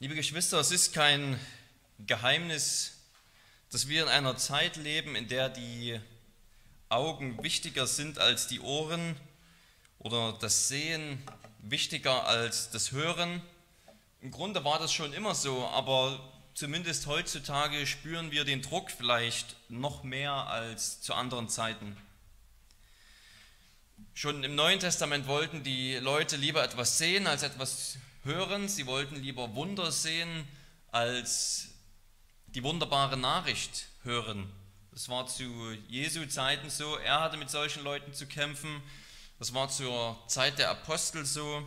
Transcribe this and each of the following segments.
Liebe Geschwister, es ist kein Geheimnis, dass wir in einer Zeit leben, in der die Augen wichtiger sind als die Ohren oder das Sehen wichtiger als das Hören. Im Grunde war das schon immer so, aber zumindest heutzutage spüren wir den Druck vielleicht noch mehr als zu anderen Zeiten. Schon im Neuen Testament wollten die Leute lieber etwas sehen als etwas hören. Sie wollten lieber Wunder sehen als die wunderbare Nachricht hören. Das war zu Jesu Zeiten so. Er hatte mit solchen Leuten zu kämpfen. Das war zur Zeit der Apostel so.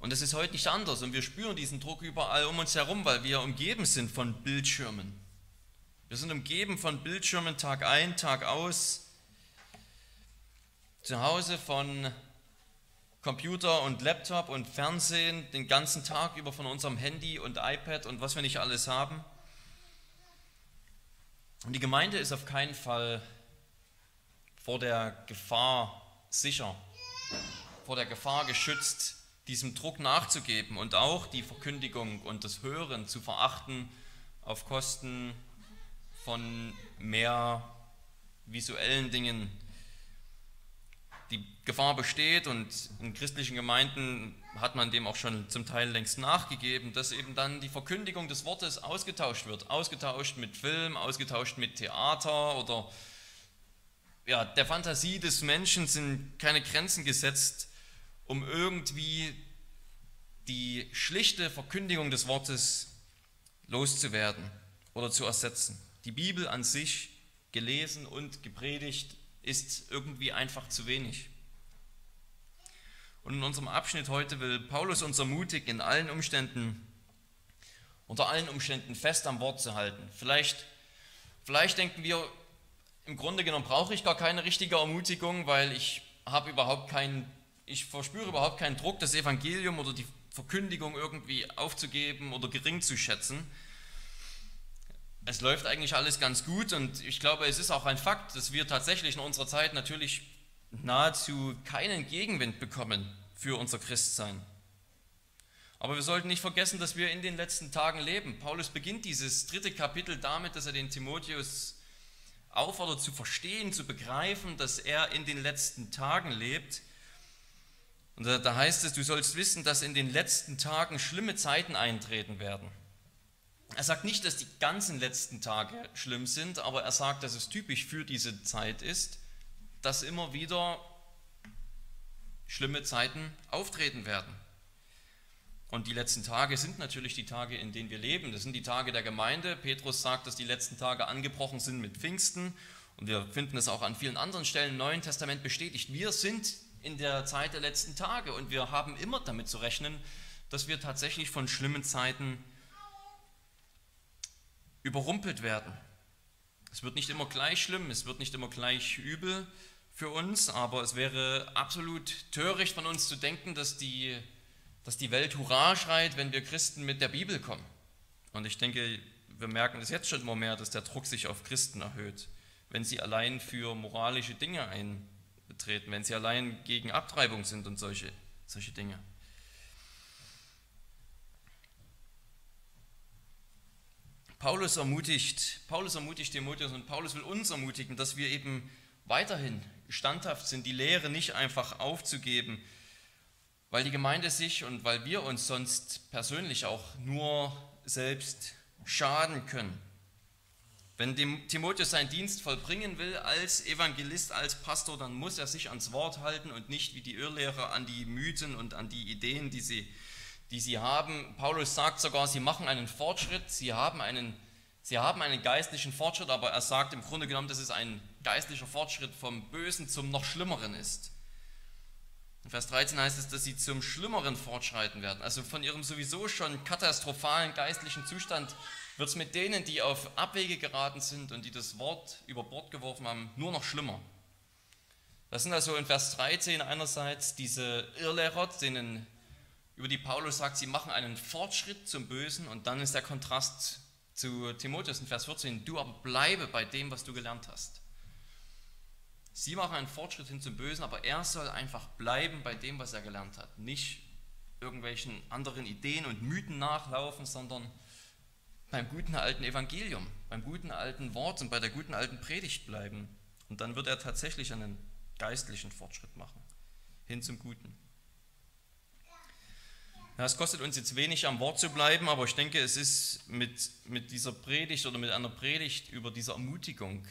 Und es ist heute nicht anders. Und wir spüren diesen Druck überall um uns herum, weil wir umgeben sind von Bildschirmen. Wir sind umgeben von Bildschirmen Tag ein, Tag aus. Zu Hause von Computer und Laptop und Fernsehen den ganzen Tag über von unserem Handy und iPad und was wir nicht alles haben. Und die Gemeinde ist auf keinen Fall vor der Gefahr sicher, vor der Gefahr geschützt, diesem Druck nachzugeben und auch die Verkündigung und das Hören zu verachten auf Kosten von mehr visuellen Dingen. Die Gefahr besteht und in christlichen Gemeinden hat man dem auch schon zum Teil längst nachgegeben, dass eben dann die Verkündigung des Wortes ausgetauscht wird. Ausgetauscht mit Film, ausgetauscht mit Theater oder ja, der Fantasie des Menschen sind keine Grenzen gesetzt, um irgendwie die schlichte Verkündigung des Wortes loszuwerden oder zu ersetzen. Die Bibel an sich, gelesen und gepredigt, ist irgendwie einfach zu wenig. Und in unserem Abschnitt heute will Paulus uns ermutigen, in allen Umständen, unter allen Umständen fest am Wort zu halten. Vielleicht, vielleicht denken wir, im Grunde genommen brauche ich gar keine richtige Ermutigung, weil ich habe überhaupt keinen, ich verspüre überhaupt keinen Druck, das Evangelium oder die Verkündigung irgendwie aufzugeben oder gering zu schätzen. Es läuft eigentlich alles ganz gut und ich glaube, es ist auch ein Fakt, dass wir tatsächlich in unserer Zeit natürlich nahezu keinen Gegenwind bekommen für unser Christsein. Aber wir sollten nicht vergessen, dass wir in den letzten Tagen leben. Paulus beginnt dieses dritte Kapitel damit, dass er den Timotheus auffordert zu verstehen, zu begreifen, dass er in den letzten Tagen lebt. Und da heißt es, du sollst wissen, dass in den letzten Tagen schlimme Zeiten eintreten werden. Er sagt nicht, dass die ganzen letzten Tage schlimm sind, aber er sagt, dass es typisch für diese Zeit ist, dass immer wieder schlimme Zeiten auftreten werden. Und die letzten Tage sind natürlich die Tage, in denen wir leben. Das sind die Tage der Gemeinde. Petrus sagt, dass die letzten Tage angebrochen sind mit Pfingsten. Und wir finden es auch an vielen anderen Stellen im Neuen Testament bestätigt. Wir sind in der Zeit der letzten Tage und wir haben immer damit zu rechnen, dass wir tatsächlich von schlimmen Zeiten überrumpelt werden. Es wird nicht immer gleich schlimm, es wird nicht immer gleich übel für uns, aber es wäre absolut töricht von uns zu denken, dass die dass die Welt Hurra schreit, wenn wir Christen mit der Bibel kommen. Und ich denke, wir merken es jetzt schon immer mehr, dass der Druck sich auf Christen erhöht, wenn sie allein für moralische Dinge eintreten, wenn sie allein gegen Abtreibung sind und solche, solche Dinge. Paulus ermutigt, Paulus ermutigt Timotheus und Paulus will uns ermutigen, dass wir eben weiterhin standhaft sind, die Lehre nicht einfach aufzugeben, weil die Gemeinde sich und weil wir uns sonst persönlich auch nur selbst schaden können. Wenn Timotheus seinen Dienst vollbringen will als Evangelist, als Pastor, dann muss er sich ans Wort halten und nicht wie die Irrlehrer an die Mythen und an die Ideen, die sie, die sie haben. Paulus sagt sogar, sie machen einen Fortschritt, sie haben einen, sie haben einen geistlichen Fortschritt, aber er sagt im Grunde genommen, dass es ein geistlicher Fortschritt vom Bösen zum noch Schlimmeren ist. In Vers 13 heißt es, dass sie zum Schlimmeren fortschreiten werden. Also von ihrem sowieso schon katastrophalen geistlichen Zustand wird es mit denen, die auf Abwege geraten sind und die das Wort über Bord geworfen haben, nur noch schlimmer. Das sind also in Vers 13 einerseits diese Irrlehrer, denen, über die Paulus sagt, sie machen einen Fortschritt zum Bösen und dann ist der Kontrast zu Timotheus in Vers 14, du aber bleibe bei dem, was du gelernt hast. Sie machen einen Fortschritt hin zum Bösen, aber er soll einfach bleiben bei dem, was er gelernt hat. Nicht irgendwelchen anderen Ideen und Mythen nachlaufen, sondern beim guten alten Evangelium, beim guten alten Wort und bei der guten alten Predigt bleiben. Und dann wird er tatsächlich einen geistlichen Fortschritt machen, hin zum Guten. Ja, es kostet uns jetzt wenig am Wort zu bleiben, aber ich denke, es ist mit, mit dieser Predigt oder mit einer Predigt über diese Ermutigung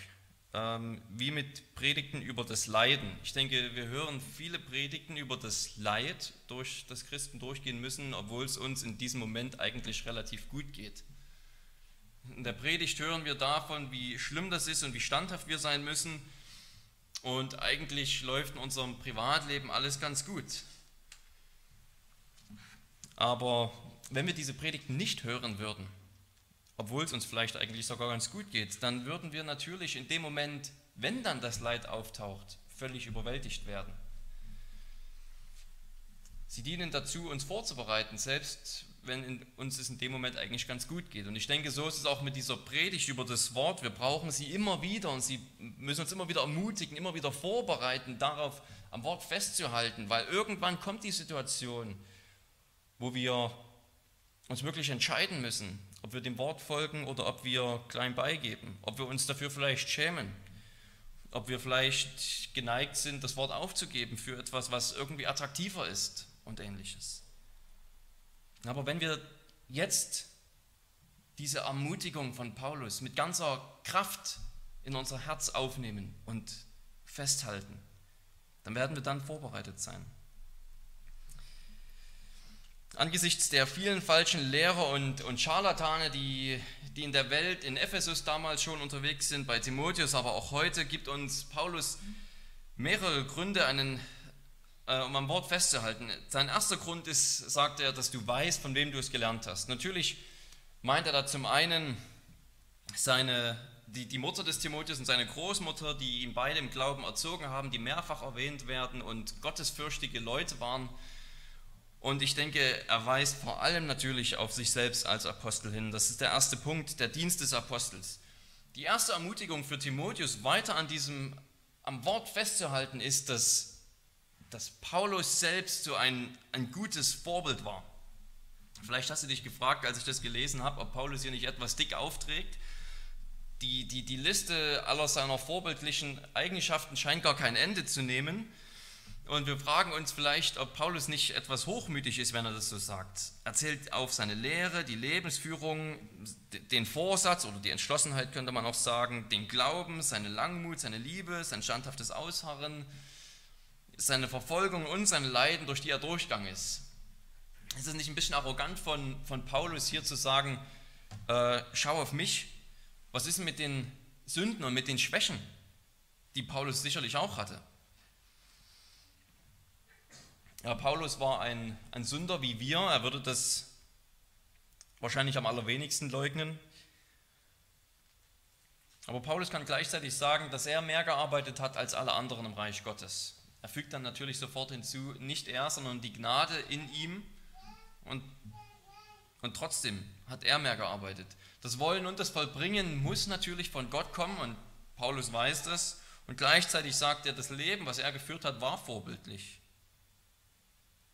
ähm, wie mit Predigten über das Leiden. Ich denke, wir hören viele Predigten über das Leid, durch das Christen durchgehen müssen, obwohl es uns in diesem Moment eigentlich relativ gut geht. In der Predigt hören wir davon, wie schlimm das ist und wie standhaft wir sein müssen. Und eigentlich läuft in unserem Privatleben alles ganz gut. Aber wenn wir diese Predigten nicht hören würden, obwohl es uns vielleicht eigentlich sogar ganz gut geht, dann würden wir natürlich in dem Moment, wenn dann das Leid auftaucht, völlig überwältigt werden. Sie dienen dazu, uns vorzubereiten, selbst wenn uns es in dem Moment eigentlich ganz gut geht. Und ich denke, so ist es auch mit dieser Predigt über das Wort. Wir brauchen sie immer wieder und sie müssen uns immer wieder ermutigen, immer wieder vorbereiten, darauf am Wort festzuhalten, weil irgendwann kommt die Situation, wo wir uns wirklich entscheiden müssen, ob wir dem Wort folgen oder ob wir klein beigeben, ob wir uns dafür vielleicht schämen, ob wir vielleicht geneigt sind, das Wort aufzugeben für etwas, was irgendwie attraktiver ist und ähnliches. Aber wenn wir jetzt diese Ermutigung von Paulus mit ganzer Kraft in unser Herz aufnehmen und festhalten, dann werden wir dann vorbereitet sein. Angesichts der vielen falschen Lehrer und, und Scharlatane, die, die in der Welt, in Ephesus damals schon unterwegs sind, bei Timotheus, aber auch heute, gibt uns Paulus mehrere Gründe, einen, äh, um am Wort festzuhalten. Sein erster Grund ist, sagt er, dass du weißt, von wem du es gelernt hast. Natürlich meint er da zum einen seine, die, die Mutter des Timotheus und seine Großmutter, die ihn beide im Glauben erzogen haben, die mehrfach erwähnt werden und gottesfürchtige Leute waren und ich denke, er weist vor allem natürlich auf sich selbst als Apostel hin. Das ist der erste Punkt, der Dienst des Apostels. Die erste Ermutigung für Timotheus, weiter an diesem, am Wort festzuhalten, ist, dass, dass Paulus selbst so ein, ein gutes Vorbild war. Vielleicht hast du dich gefragt, als ich das gelesen habe, ob Paulus hier nicht etwas dick aufträgt. Die, die, die Liste aller seiner vorbildlichen Eigenschaften scheint gar kein Ende zu nehmen. Und wir fragen uns vielleicht, ob Paulus nicht etwas hochmütig ist, wenn er das so sagt. Er zählt auf seine Lehre, die Lebensführung, den Vorsatz oder die Entschlossenheit könnte man auch sagen, den Glauben, seine Langmut, seine Liebe, sein standhaftes Ausharren, seine Verfolgung und seine Leiden, durch die er durchgegangen ist. Ist es nicht ein bisschen arrogant von, von Paulus hier zu sagen, äh, schau auf mich, was ist mit den Sünden und mit den Schwächen, die Paulus sicherlich auch hatte? Ja, Paulus war ein, ein Sünder wie wir. Er würde das wahrscheinlich am allerwenigsten leugnen. Aber Paulus kann gleichzeitig sagen, dass er mehr gearbeitet hat als alle anderen im Reich Gottes. Er fügt dann natürlich sofort hinzu, nicht er, sondern die Gnade in ihm. Und, und trotzdem hat er mehr gearbeitet. Das Wollen und das Vollbringen muss natürlich von Gott kommen und Paulus weiß das. Und gleichzeitig sagt er, das Leben, was er geführt hat, war vorbildlich.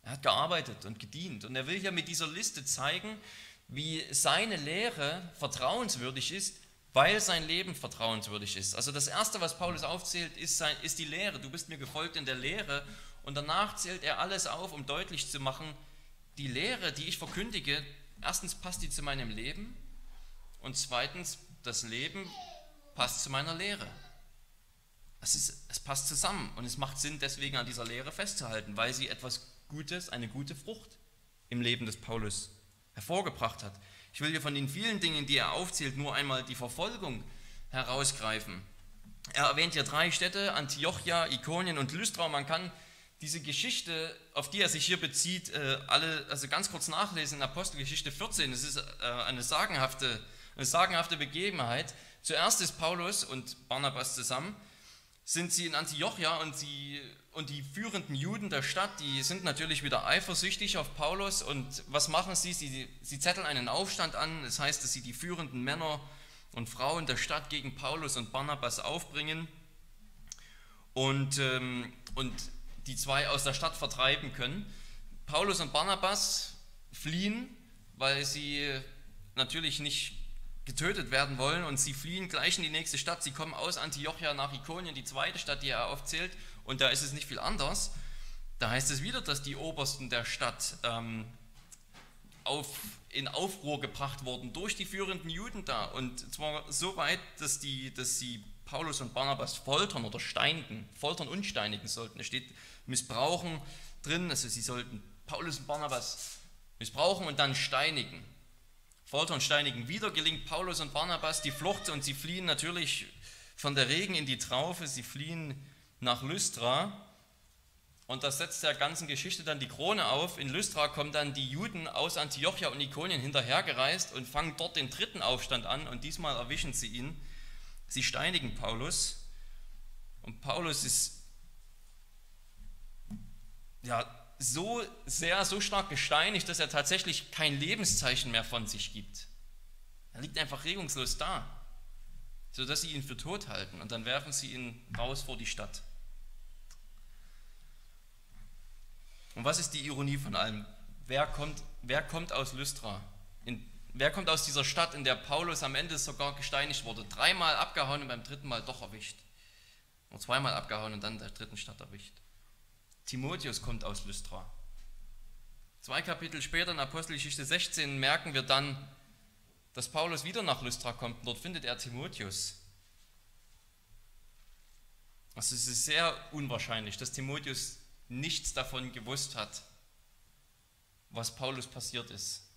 Er hat gearbeitet und gedient. Und er will ja mit dieser Liste zeigen, wie seine Lehre vertrauenswürdig ist, weil sein Leben vertrauenswürdig ist. Also das Erste, was Paulus aufzählt, ist, sein, ist die Lehre. Du bist mir gefolgt in der Lehre. Und danach zählt er alles auf, um deutlich zu machen, die Lehre, die ich verkündige, erstens passt die zu meinem Leben und zweitens, das Leben passt zu meiner Lehre. Es, ist, es passt zusammen und es macht Sinn, deswegen an dieser Lehre festzuhalten, weil sie etwas Gutes, eine gute Frucht im Leben des Paulus hervorgebracht hat. Ich will hier von den vielen Dingen, die er aufzählt, nur einmal die Verfolgung herausgreifen. Er erwähnt hier drei Städte, Antiochia, Ikonien und Lystra. Man kann diese Geschichte, auf die er sich hier bezieht, äh, alle, also ganz kurz nachlesen in Apostelgeschichte 14. Es ist äh, eine sagenhafte, eine sagenhafte Begebenheit. Zuerst ist Paulus und Barnabas zusammen, sind sie in Antiochia und sie und die führenden Juden der Stadt, die sind natürlich wieder eifersüchtig auf Paulus. Und was machen sie? Sie, sie zetteln einen Aufstand an. Das heißt, dass sie die führenden Männer und Frauen der Stadt gegen Paulus und Barnabas aufbringen und, ähm, und die zwei aus der Stadt vertreiben können. Paulus und Barnabas fliehen, weil sie natürlich nicht getötet werden wollen und sie fliehen gleich in die nächste Stadt. Sie kommen aus Antiochia nach Ikonien, die zweite Stadt, die er aufzählt, und da ist es nicht viel anders. Da heißt es wieder, dass die Obersten der Stadt ähm, auf, in Aufruhr gebracht wurden durch die führenden Juden da. Und zwar so weit, dass, die, dass sie Paulus und Barnabas foltern oder steinigen, foltern und steinigen sollten. Es steht missbrauchen drin, also sie sollten Paulus und Barnabas missbrauchen und dann steinigen. Foltern und steinigen. Wieder gelingt Paulus und Barnabas die Flucht und sie fliehen natürlich von der Regen in die Traufe, sie fliehen nach Lystra und das setzt der ganzen Geschichte dann die Krone auf. In Lystra kommen dann die Juden aus Antiochia und Ikonien hinterhergereist und fangen dort den dritten Aufstand an und diesmal erwischen sie ihn. Sie steinigen Paulus und Paulus ist ja so sehr, so stark gesteinigt, dass er tatsächlich kein Lebenszeichen mehr von sich gibt. Er liegt einfach regungslos da, sodass sie ihn für tot halten und dann werfen sie ihn raus vor die Stadt. Und was ist die Ironie von allem? Wer kommt, wer kommt aus Lystra? In, wer kommt aus dieser Stadt, in der Paulus am Ende sogar gesteinigt wurde? Dreimal abgehauen und beim dritten Mal doch erwischt. Und zweimal abgehauen und dann der dritten Stadt erwischt. Timotheus kommt aus Lystra. Zwei Kapitel später in Apostelgeschichte 16 merken wir dann, dass Paulus wieder nach Lystra kommt dort findet er Timotheus. Also es ist sehr unwahrscheinlich, dass Timotheus nichts davon gewusst hat, was Paulus passiert ist.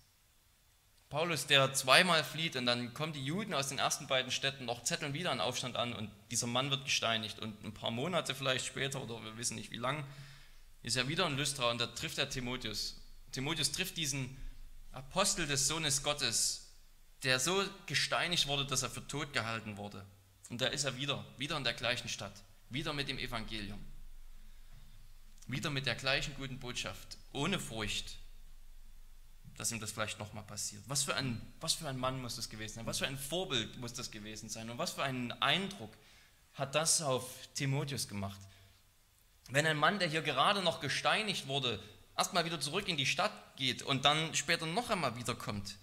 Paulus, der zweimal flieht und dann kommen die Juden aus den ersten beiden Städten noch zetteln wieder einen Aufstand an und dieser Mann wird gesteinigt und ein paar Monate vielleicht später oder wir wissen nicht wie lang ist er wieder in Lystra und da trifft er Timotheus. Timotheus trifft diesen Apostel des Sohnes Gottes, der so gesteinigt wurde, dass er für tot gehalten wurde. Und da ist er wieder, wieder in der gleichen Stadt, wieder mit dem Evangelium. Wieder mit der gleichen guten Botschaft, ohne Furcht, dass ihm das vielleicht nochmal passiert. Was für, ein, was für ein Mann muss das gewesen sein? Was für ein Vorbild muss das gewesen sein? Und was für einen Eindruck hat das auf Timotheus gemacht? Wenn ein Mann, der hier gerade noch gesteinigt wurde, erstmal wieder zurück in die Stadt geht und dann später noch einmal wiederkommt,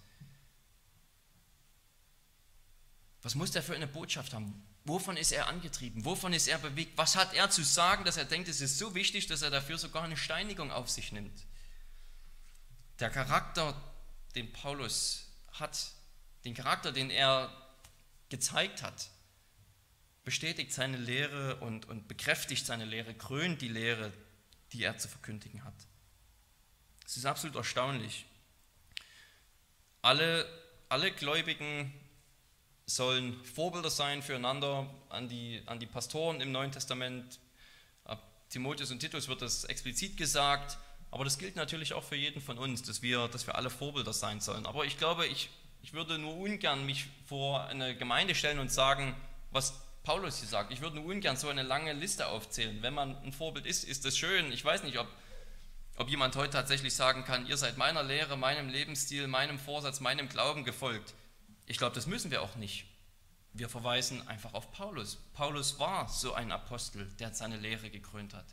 was muss der für eine Botschaft haben? Wovon ist er angetrieben? Wovon ist er bewegt? Was hat er zu sagen, dass er denkt, es ist so wichtig, dass er dafür sogar eine Steinigung auf sich nimmt? Der Charakter, den Paulus hat, den Charakter, den er gezeigt hat, bestätigt seine Lehre und, und bekräftigt seine Lehre, krönt die Lehre, die er zu verkündigen hat. Es ist absolut erstaunlich. Alle, alle Gläubigen sollen Vorbilder sein füreinander an die, an die Pastoren im Neuen Testament. Ab Timotheus und Titus wird das explizit gesagt, aber das gilt natürlich auch für jeden von uns, dass wir, dass wir alle Vorbilder sein sollen. Aber ich glaube, ich, ich würde nur ungern mich vor eine Gemeinde stellen und sagen, was Paulus hier sagt. Ich würde nur ungern so eine lange Liste aufzählen. Wenn man ein Vorbild ist, ist das schön. Ich weiß nicht, ob, ob jemand heute tatsächlich sagen kann, ihr seid meiner Lehre, meinem Lebensstil, meinem Vorsatz, meinem Glauben gefolgt. Ich glaube, das müssen wir auch nicht. Wir verweisen einfach auf Paulus. Paulus war so ein Apostel, der seine Lehre gekrönt hat,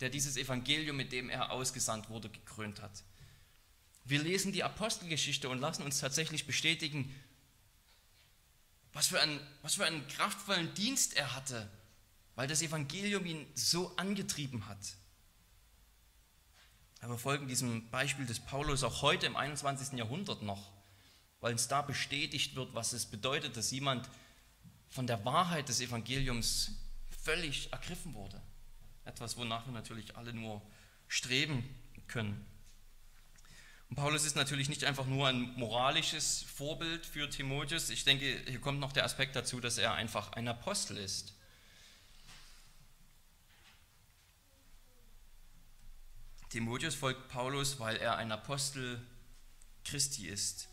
der dieses Evangelium, mit dem er ausgesandt wurde, gekrönt hat. Wir lesen die Apostelgeschichte und lassen uns tatsächlich bestätigen, was für, einen, was für einen kraftvollen Dienst er hatte, weil das Evangelium ihn so angetrieben hat. Aber folgen diesem Beispiel des Paulus auch heute im 21. Jahrhundert noch weil uns da bestätigt wird, was es bedeutet, dass jemand von der Wahrheit des Evangeliums völlig ergriffen wurde. Etwas, wonach wir natürlich alle nur streben können. Und Paulus ist natürlich nicht einfach nur ein moralisches Vorbild für Timotheus. Ich denke, hier kommt noch der Aspekt dazu, dass er einfach ein Apostel ist. Timotheus folgt Paulus, weil er ein Apostel Christi ist.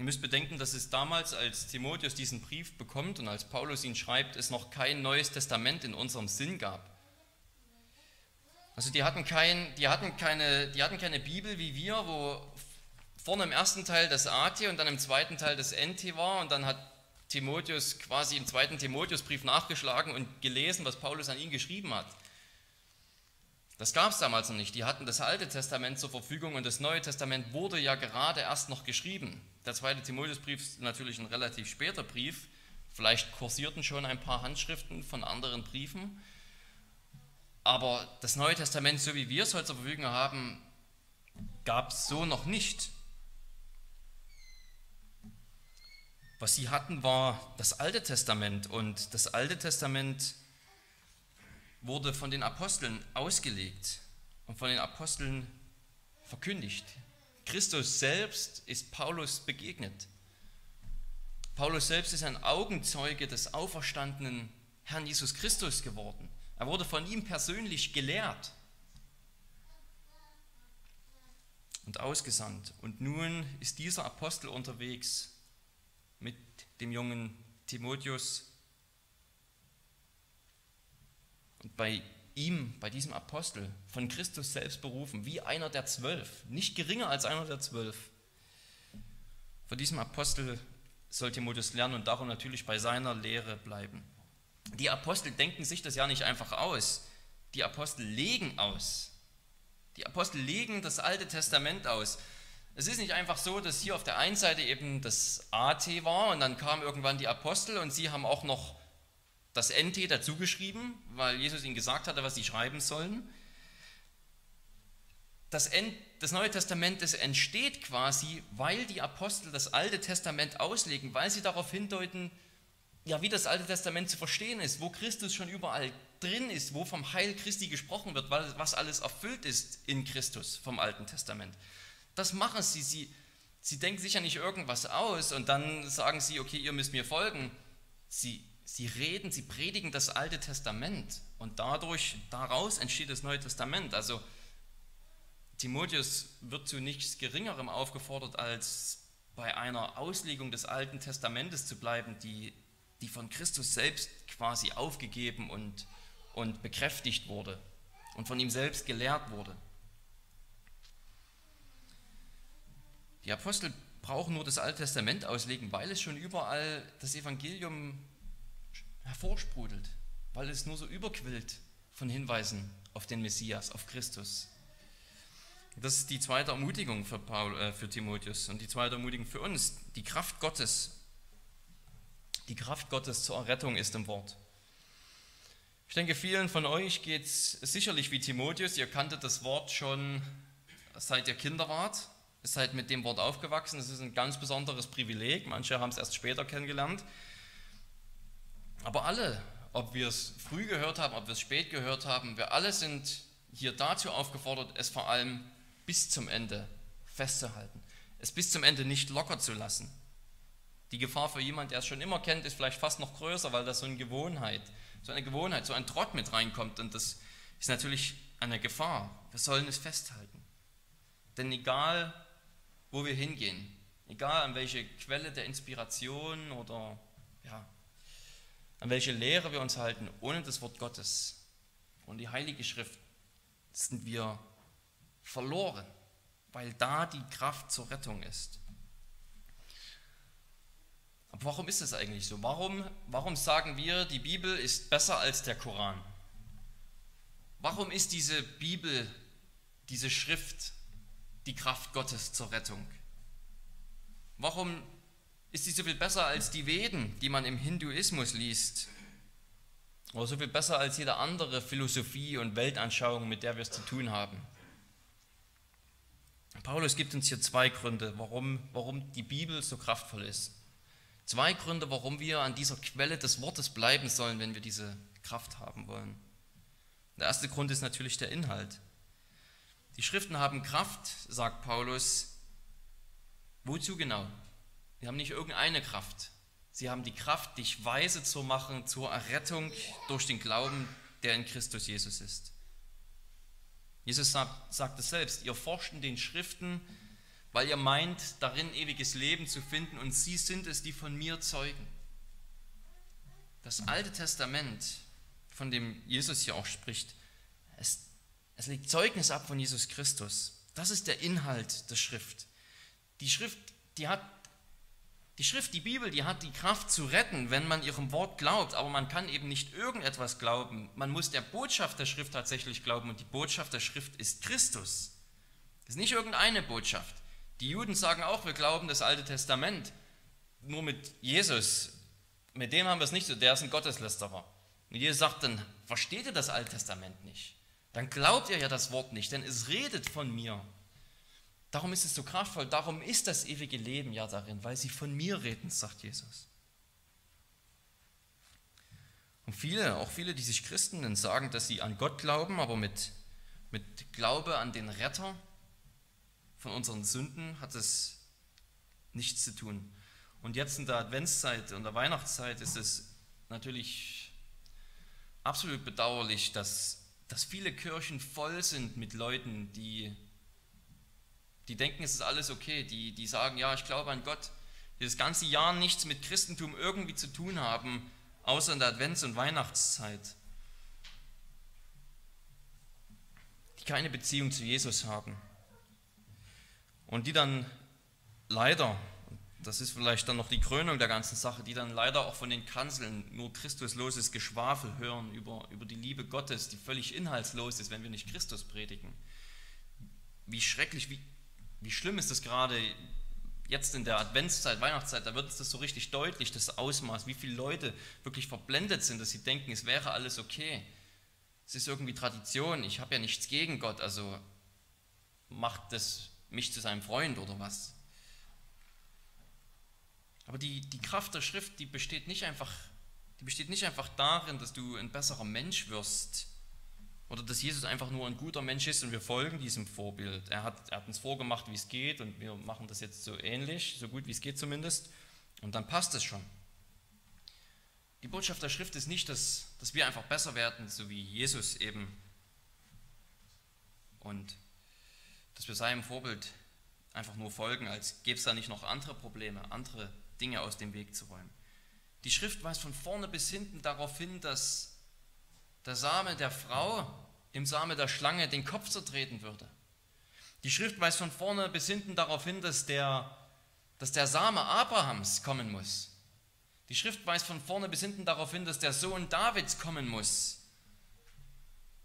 Ihr müsst bedenken, dass es damals, als Timotheus diesen Brief bekommt und als Paulus ihn schreibt, es noch kein neues Testament in unserem Sinn gab. Also die hatten, kein, die hatten, keine, die hatten keine Bibel wie wir, wo vorne im ersten Teil das AT und dann im zweiten Teil das NT war und dann hat Timotheus quasi im zweiten Timotheusbrief nachgeschlagen und gelesen, was Paulus an ihn geschrieben hat. Das gab es damals noch nicht. Die hatten das Alte Testament zur Verfügung und das Neue Testament wurde ja gerade erst noch geschrieben. Der zweite Timotheusbrief ist natürlich ein relativ später Brief. Vielleicht kursierten schon ein paar Handschriften von anderen Briefen. Aber das Neue Testament, so wie wir es heute zur Verfügung haben, gab es so noch nicht. Was sie hatten, war das Alte Testament und das Alte Testament wurde von den Aposteln ausgelegt und von den Aposteln verkündigt. Christus selbst ist Paulus begegnet. Paulus selbst ist ein Augenzeuge des auferstandenen Herrn Jesus Christus geworden. Er wurde von ihm persönlich gelehrt und ausgesandt. Und nun ist dieser Apostel unterwegs mit dem jungen Timotheus. Und bei ihm, bei diesem Apostel, von Christus selbst berufen, wie einer der zwölf, nicht geringer als einer der zwölf. Von diesem Apostel soll Timotheus lernen und darum natürlich bei seiner Lehre bleiben. Die Apostel denken sich das ja nicht einfach aus. Die Apostel legen aus. Die Apostel legen das Alte Testament aus. Es ist nicht einfach so, dass hier auf der einen Seite eben das AT war und dann kamen irgendwann die Apostel und sie haben auch noch das NT dazugeschrieben, weil Jesus ihnen gesagt hatte, was sie schreiben sollen. Das, End, das Neue Testament das entsteht quasi, weil die Apostel das Alte Testament auslegen, weil sie darauf hindeuten, ja, wie das Alte Testament zu verstehen ist, wo Christus schon überall drin ist, wo vom Heil Christi gesprochen wird, was alles erfüllt ist in Christus vom Alten Testament. Das machen sie. Sie, sie denken sich ja nicht irgendwas aus und dann sagen sie, okay, ihr müsst mir folgen. Sie, sie reden, sie predigen das Alte Testament und dadurch, daraus entsteht das Neue Testament. Also Timotheus wird zu nichts Geringerem aufgefordert, als bei einer Auslegung des Alten Testamentes zu bleiben, die, die von Christus selbst quasi aufgegeben und, und bekräftigt wurde und von ihm selbst gelehrt wurde. Die Apostel brauchen nur das Alte Testament auslegen, weil es schon überall das Evangelium hervorsprudelt, weil es nur so überquillt von Hinweisen auf den Messias, auf Christus. Das ist die zweite Ermutigung für, Paul, äh, für Timotheus und die zweite Ermutigung für uns. Die Kraft Gottes, die Kraft Gottes zur Errettung ist im Wort. Ich denke, vielen von euch geht es sicherlich wie Timotheus. Ihr kanntet das Wort schon seit ihr Kinder wart Ihr seid mit dem Wort aufgewachsen. Das ist ein ganz besonderes Privileg. Manche haben es erst später kennengelernt. Aber alle, ob wir es früh gehört haben, ob wir es spät gehört haben, wir alle sind hier dazu aufgefordert, es vor allem bis zum Ende festzuhalten. Es bis zum Ende nicht locker zu lassen. Die Gefahr für jemanden, der es schon immer kennt, ist vielleicht fast noch größer, weil da so eine Gewohnheit, so eine Gewohnheit, so ein Trott mit reinkommt. Und das ist natürlich eine Gefahr. Wir sollen es festhalten. Denn egal, wo wir hingehen. Egal an welche Quelle der Inspiration oder ja, an welche Lehre wir uns halten, ohne das Wort Gottes und die Heilige Schrift sind wir verloren, weil da die Kraft zur Rettung ist. Aber warum ist es eigentlich so? Warum, warum sagen wir, die Bibel ist besser als der Koran? Warum ist diese Bibel, diese Schrift die Kraft Gottes zur Rettung? Warum ist sie so viel besser als die Veden, die man im Hinduismus liest? Oder so viel besser als jede andere Philosophie und Weltanschauung, mit der wir es zu tun haben? Paulus gibt uns hier zwei Gründe, warum, warum die Bibel so kraftvoll ist. Zwei Gründe, warum wir an dieser Quelle des Wortes bleiben sollen, wenn wir diese Kraft haben wollen. Der erste Grund ist natürlich der Inhalt. Die Schriften haben Kraft, sagt Paulus. Wozu genau? Sie haben nicht irgendeine Kraft. Sie haben die Kraft, dich weise zu machen zur Errettung durch den Glauben, der in Christus Jesus ist. Jesus sagt, sagt es selbst, ihr forscht in den Schriften, weil ihr meint, darin ewiges Leben zu finden und sie sind es, die von mir zeugen. Das Alte Testament, von dem Jesus hier auch spricht, es es legt Zeugnis ab von Jesus Christus. Das ist der Inhalt der Schrift. Die Schrift, die hat Die Schrift, die Bibel, die hat die Kraft zu retten, wenn man ihrem Wort glaubt, aber man kann eben nicht irgendetwas glauben. Man muss der Botschaft der Schrift tatsächlich glauben und die Botschaft der Schrift ist Christus. Das ist nicht irgendeine Botschaft. Die Juden sagen auch, wir glauben das Alte Testament. Nur mit Jesus, mit dem haben wir es nicht so, der ist ein Gotteslästerer. Und Jesus sagt dann, versteht ihr das Alte Testament nicht? Dann glaubt ihr ja das Wort nicht, denn es redet von mir. Darum ist es so kraftvoll, darum ist das ewige Leben ja darin, weil sie von mir reden, sagt Jesus. Und viele, auch viele, die sich Christen nennen, sagen, dass sie an Gott glauben, aber mit, mit Glaube an den Retter von unseren Sünden hat es nichts zu tun. Und jetzt in der Adventszeit und der Weihnachtszeit ist es natürlich absolut bedauerlich, dass, dass viele Kirchen voll sind mit Leuten, die die denken, es ist alles okay. Die, die sagen, ja, ich glaube an Gott. Die das ganze Jahr nichts mit Christentum irgendwie zu tun haben, außer in der Advents- und Weihnachtszeit. Die keine Beziehung zu Jesus haben. Und die dann leider, das ist vielleicht dann noch die Krönung der ganzen Sache, die dann leider auch von den Kanzeln nur christusloses Geschwafel hören über, über die Liebe Gottes, die völlig inhaltslos ist, wenn wir nicht Christus predigen. Wie schrecklich, wie wie schlimm ist das gerade jetzt in der Adventszeit, Weihnachtszeit, da wird es das so richtig deutlich, das Ausmaß, wie viele Leute wirklich verblendet sind, dass sie denken, es wäre alles okay. Es ist irgendwie Tradition, ich habe ja nichts gegen Gott, also macht das mich zu seinem Freund oder was. Aber die, die Kraft der Schrift, die besteht nicht einfach, die besteht nicht einfach darin, dass du ein besserer Mensch wirst, oder dass Jesus einfach nur ein guter Mensch ist und wir folgen diesem Vorbild. Er hat, er hat uns vorgemacht, wie es geht und wir machen das jetzt so ähnlich, so gut wie es geht zumindest. Und dann passt es schon. Die Botschaft der Schrift ist nicht, dass, dass wir einfach besser werden, so wie Jesus eben. Und dass wir seinem Vorbild einfach nur folgen, als gäbe es da nicht noch andere Probleme, andere Dinge aus dem Weg zu räumen. Die Schrift weist von vorne bis hinten darauf hin, dass der Same der Frau dem Same der Schlange den Kopf zertreten würde. Die Schrift weist von vorne bis hinten darauf hin, dass der, dass der Same Abrahams kommen muss. Die Schrift weist von vorne bis hinten darauf hin, dass der Sohn Davids kommen muss.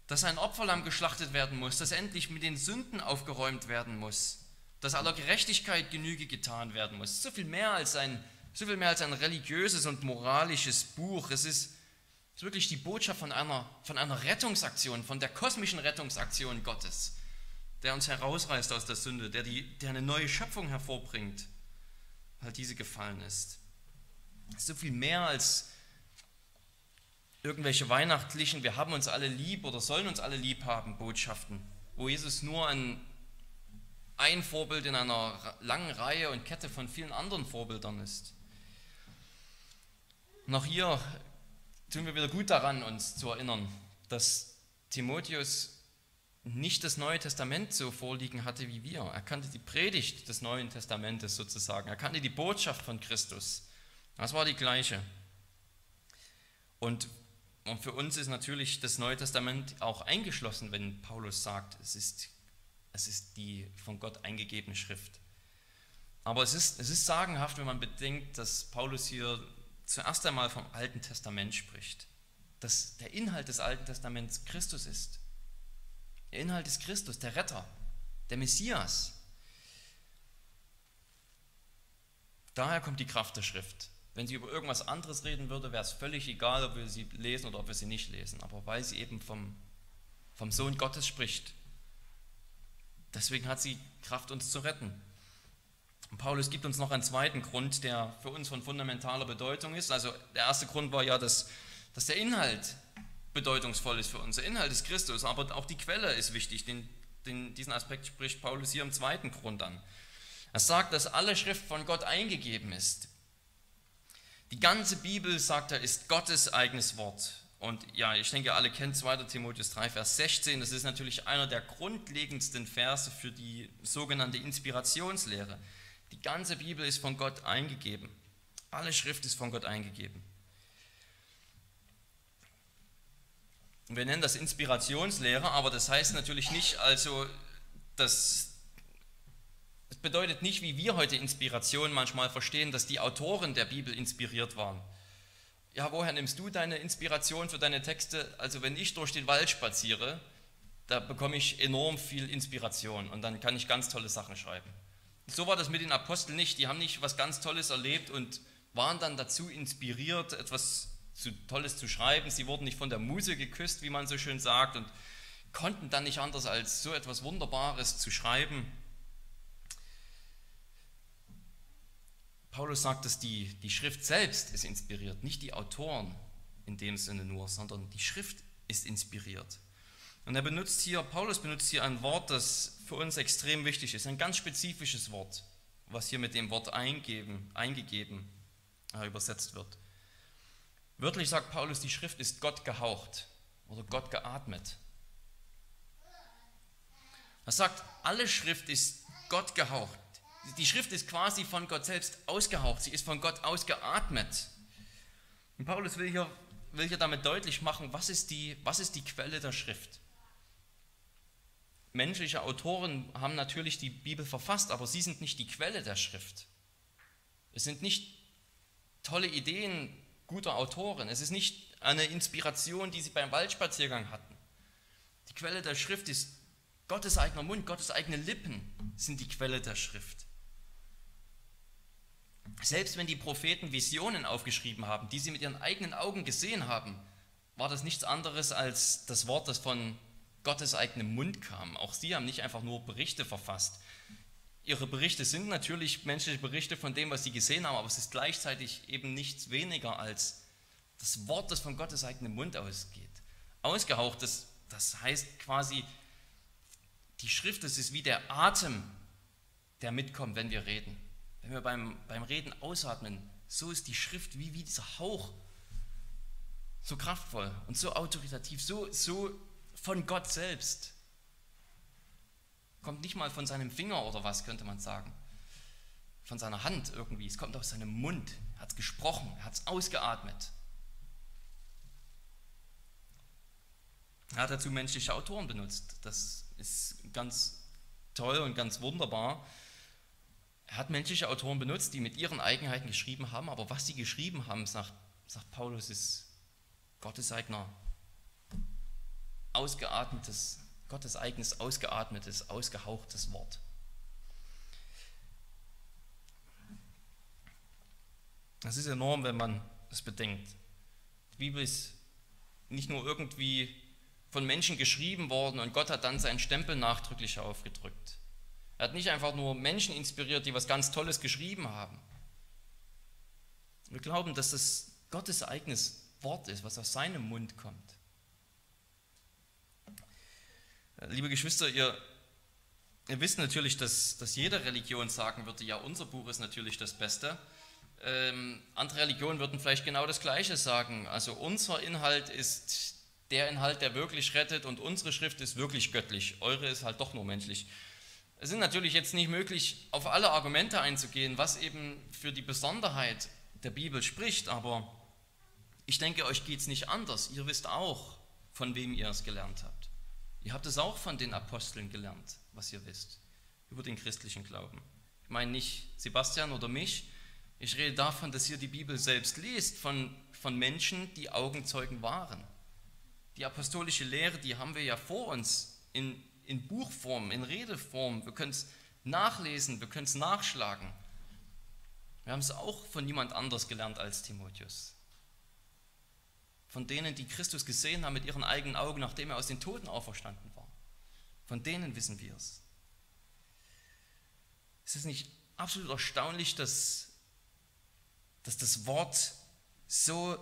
Dass ein Opferlamm geschlachtet werden muss, dass endlich mit den Sünden aufgeräumt werden muss, dass aller Gerechtigkeit Genüge getan werden muss. So viel mehr als ein, so viel mehr als ein religiöses und moralisches Buch. Es ist ist wirklich die Botschaft von einer, von einer Rettungsaktion, von der kosmischen Rettungsaktion Gottes, der uns herausreißt aus der Sünde, der, die, der eine neue Schöpfung hervorbringt, weil diese gefallen ist. So viel mehr als irgendwelche weihnachtlichen, wir haben uns alle lieb oder sollen uns alle lieb haben, Botschaften, wo Jesus nur ein, ein Vorbild in einer langen Reihe und Kette von vielen anderen Vorbildern ist. Noch hier tun wir wieder gut daran, uns zu erinnern, dass Timotheus nicht das Neue Testament so vorliegen hatte wie wir. Er kannte die Predigt des Neuen Testamentes sozusagen. Er kannte die Botschaft von Christus. Das war die gleiche. Und, und für uns ist natürlich das Neue Testament auch eingeschlossen, wenn Paulus sagt, es ist, es ist die von Gott eingegebene Schrift. Aber es ist, es ist sagenhaft, wenn man bedenkt, dass Paulus hier zuerst einmal vom Alten Testament spricht, dass der Inhalt des Alten Testaments Christus ist. Der Inhalt ist Christus, der Retter, der Messias. Daher kommt die Kraft der Schrift. Wenn sie über irgendwas anderes reden würde, wäre es völlig egal, ob wir sie lesen oder ob wir sie nicht lesen. Aber weil sie eben vom, vom Sohn Gottes spricht, deswegen hat sie Kraft, uns zu retten. Und Paulus gibt uns noch einen zweiten Grund, der für uns von fundamentaler Bedeutung ist. Also der erste Grund war ja, dass, dass der Inhalt bedeutungsvoll ist für uns. Der Inhalt ist Christus, aber auch die Quelle ist wichtig. Den, den, diesen Aspekt spricht Paulus hier im zweiten Grund an. Er sagt, dass alle Schrift von Gott eingegeben ist. Die ganze Bibel, sagt er, ist Gottes eigenes Wort. Und ja, ich denke, alle kennen 2. Timotheus 3, Vers 16. Das ist natürlich einer der grundlegendsten Verse für die sogenannte Inspirationslehre. Die ganze Bibel ist von Gott eingegeben. Alle Schrift ist von Gott eingegeben. Wir nennen das Inspirationslehre, aber das heißt natürlich nicht also, dass, Es bedeutet nicht, wie wir heute Inspiration manchmal verstehen, dass die Autoren der Bibel inspiriert waren. Ja, woher nimmst du deine Inspiration für deine Texte? Also wenn ich durch den Wald spaziere, da bekomme ich enorm viel Inspiration und dann kann ich ganz tolle Sachen schreiben. So war das mit den Aposteln nicht. Die haben nicht was ganz Tolles erlebt und waren dann dazu inspiriert, etwas zu, Tolles zu schreiben. Sie wurden nicht von der Muse geküsst, wie man so schön sagt, und konnten dann nicht anders als so etwas Wunderbares zu schreiben. Paulus sagt, dass die, die Schrift selbst ist inspiriert, nicht die Autoren in dem Sinne nur, sondern die Schrift ist inspiriert. Und er benutzt hier, Paulus benutzt hier ein Wort, das für uns extrem wichtig ist, ein ganz spezifisches Wort, was hier mit dem Wort eingeben, eingegeben äh, übersetzt wird. Wörtlich sagt Paulus, die Schrift ist Gott gehaucht oder Gott geatmet. Er sagt, alle Schrift ist Gott gehaucht. Die Schrift ist quasi von Gott selbst ausgehaucht, sie ist von Gott ausgeatmet. Und Paulus will hier, will hier damit deutlich machen, was ist, die, was ist die Quelle der Schrift menschliche Autoren haben natürlich die Bibel verfasst, aber sie sind nicht die Quelle der Schrift. Es sind nicht tolle Ideen guter Autoren. Es ist nicht eine Inspiration, die sie beim Waldspaziergang hatten. Die Quelle der Schrift ist Gottes eigener Mund, Gottes eigene Lippen sind die Quelle der Schrift. Selbst wenn die Propheten Visionen aufgeschrieben haben, die sie mit ihren eigenen Augen gesehen haben, war das nichts anderes als das Wort, das von Gottes eigenem Mund kam. Auch sie haben nicht einfach nur Berichte verfasst. Ihre Berichte sind natürlich menschliche Berichte von dem, was sie gesehen haben, aber es ist gleichzeitig eben nichts weniger als das Wort, das von Gottes eigenem Mund ausgeht. Ausgehaucht, das, das heißt quasi, die Schrift, das ist wie der Atem, der mitkommt, wenn wir reden. Wenn wir beim, beim Reden ausatmen, so ist die Schrift wie, wie dieser Hauch so kraftvoll und so autoritativ, so, so von Gott selbst. Kommt nicht mal von seinem Finger oder was, könnte man sagen. Von seiner Hand irgendwie. Es kommt aus seinem Mund. Er hat es gesprochen, er hat es ausgeatmet. Er hat dazu menschliche Autoren benutzt. Das ist ganz toll und ganz wunderbar. Er hat menschliche Autoren benutzt, die mit ihren Eigenheiten geschrieben haben, aber was sie geschrieben haben, sagt, sagt Paulus, ist Gottes eigener ausgeatmetes, Gottes eigenes ausgeatmetes, ausgehauchtes Wort. Das ist enorm, wenn man es bedenkt. Die Bibel ist nicht nur irgendwie von Menschen geschrieben worden und Gott hat dann seinen Stempel nachdrücklich aufgedrückt. Er hat nicht einfach nur Menschen inspiriert, die was ganz Tolles geschrieben haben. Wir glauben, dass das Gottes eigenes Wort ist, was aus seinem Mund kommt. Liebe Geschwister, ihr, ihr wisst natürlich, dass, dass jede Religion sagen würde, ja, unser Buch ist natürlich das Beste. Ähm, andere Religionen würden vielleicht genau das Gleiche sagen. Also unser Inhalt ist der Inhalt, der wirklich rettet und unsere Schrift ist wirklich göttlich. Eure ist halt doch nur menschlich. Es ist natürlich jetzt nicht möglich, auf alle Argumente einzugehen, was eben für die Besonderheit der Bibel spricht, aber ich denke, euch geht es nicht anders. Ihr wisst auch, von wem ihr es gelernt habt. Ihr habt es auch von den Aposteln gelernt, was ihr wisst, über den christlichen Glauben. Ich meine nicht Sebastian oder mich, ich rede davon, dass ihr die Bibel selbst liest, von, von Menschen, die Augenzeugen waren. Die apostolische Lehre, die haben wir ja vor uns in, in Buchform, in Redeform. Wir können es nachlesen, wir können es nachschlagen. Wir haben es auch von niemand anders gelernt als Timotheus von denen, die Christus gesehen haben mit ihren eigenen Augen, nachdem er aus den Toten auferstanden war. Von denen wissen wir es. Ist es nicht absolut erstaunlich, dass, dass das Wort so,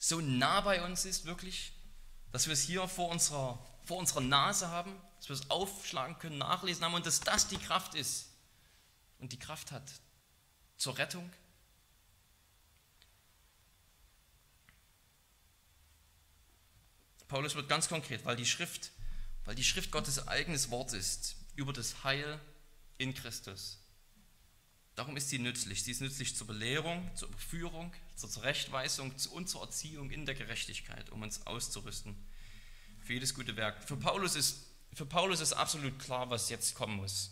so nah bei uns ist, wirklich? Dass wir es hier vor unserer, vor unserer Nase haben, dass wir es aufschlagen können, nachlesen haben und dass das die Kraft ist und die Kraft hat zur Rettung, Paulus wird ganz konkret, weil die Schrift, weil die Schrift Gottes eigenes Wort ist über das Heil in Christus. Darum ist sie nützlich. Sie ist nützlich zur Belehrung, zur Überführung, zur Zurechtweisung und zur Erziehung in der Gerechtigkeit, um uns auszurüsten für jedes gute Werk. Für Paulus ist, für Paulus ist absolut klar, was jetzt kommen muss.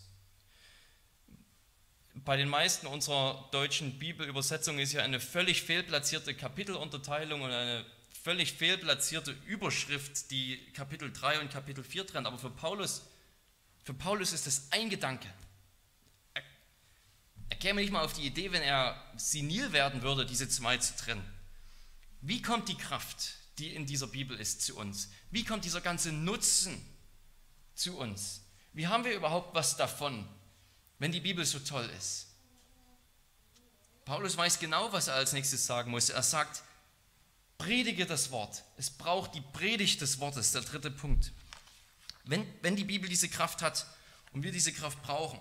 bei den meisten unserer deutschen Bibelübersetzungen ist ja eine völlig fehlplatzierte Kapitelunterteilung und eine völlig fehlplatzierte Überschrift, die Kapitel 3 und Kapitel 4 trennt. Aber für Paulus, für Paulus ist das ein Gedanke. Er, er käme nicht mal auf die Idee, wenn er senil werden würde, diese zwei zu trennen. Wie kommt die Kraft, die in dieser Bibel ist, zu uns? Wie kommt dieser ganze Nutzen zu uns? Wie haben wir überhaupt was davon, wenn die Bibel so toll ist? Paulus weiß genau, was er als nächstes sagen muss. Er sagt, predige das Wort. Es braucht die Predigt des Wortes, der dritte Punkt. Wenn, wenn die Bibel diese Kraft hat und wir diese Kraft brauchen,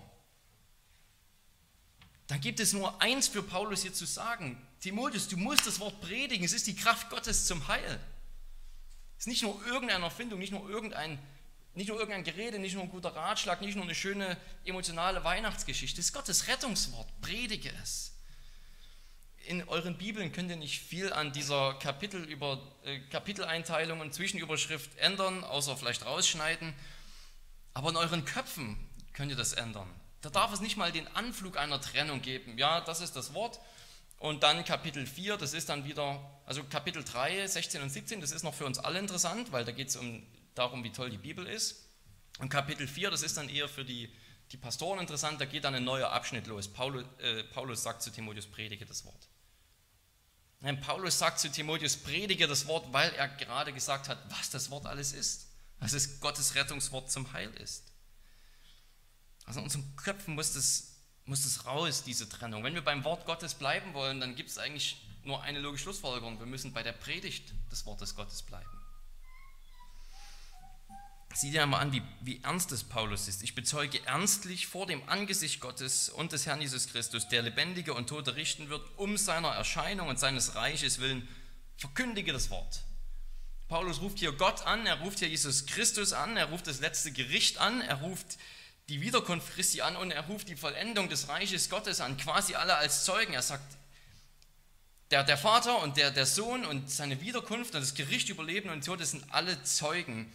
dann gibt es nur eins für Paulus hier zu sagen. Timotheus, du musst das Wort predigen. Es ist die Kraft Gottes zum Heil. Es ist nicht nur irgendeine Erfindung, nicht nur irgendein, nicht nur irgendein Gerede, nicht nur ein guter Ratschlag, nicht nur eine schöne emotionale Weihnachtsgeschichte. Es ist Gottes Rettungswort. Predige es. In euren Bibeln könnt ihr nicht viel an dieser Kapitel über, äh, Kapiteleinteilung und Zwischenüberschrift ändern, außer vielleicht rausschneiden. Aber in euren Köpfen könnt ihr das ändern. Da darf es nicht mal den Anflug einer Trennung geben. Ja, das ist das Wort. Und dann Kapitel 4, das ist dann wieder, also Kapitel 3, 16 und 17, das ist noch für uns alle interessant, weil da geht es um, darum, wie toll die Bibel ist. Und Kapitel 4, das ist dann eher für die, die Pastoren interessant, da geht dann ein neuer Abschnitt los. Paulus, äh, Paulus sagt zu Timotheus, predige das Wort. Nein, Paulus sagt zu Timotheus, predige das Wort, weil er gerade gesagt hat, was das Wort alles ist. Dass es Gottes Rettungswort zum Heil ist. Also in unseren Köpfen muss das, muss das raus, diese Trennung. Wenn wir beim Wort Gottes bleiben wollen, dann gibt es eigentlich nur eine logische Schlussfolgerung. Wir müssen bei der Predigt des Wortes Gottes bleiben. Sieh dir einmal an, wie, wie ernst es Paulus ist. Ich bezeuge ernstlich vor dem Angesicht Gottes und des Herrn Jesus Christus, der Lebendige und Tote richten wird, um seiner Erscheinung und seines Reiches willen, verkündige das Wort. Paulus ruft hier Gott an, er ruft hier Jesus Christus an, er ruft das letzte Gericht an, er ruft die Wiederkunft Christi an und er ruft die Vollendung des Reiches Gottes an, quasi alle als Zeugen. Er sagt, der, der Vater und der, der Sohn und seine Wiederkunft und das Gericht über Leben und Tod, das sind alle Zeugen,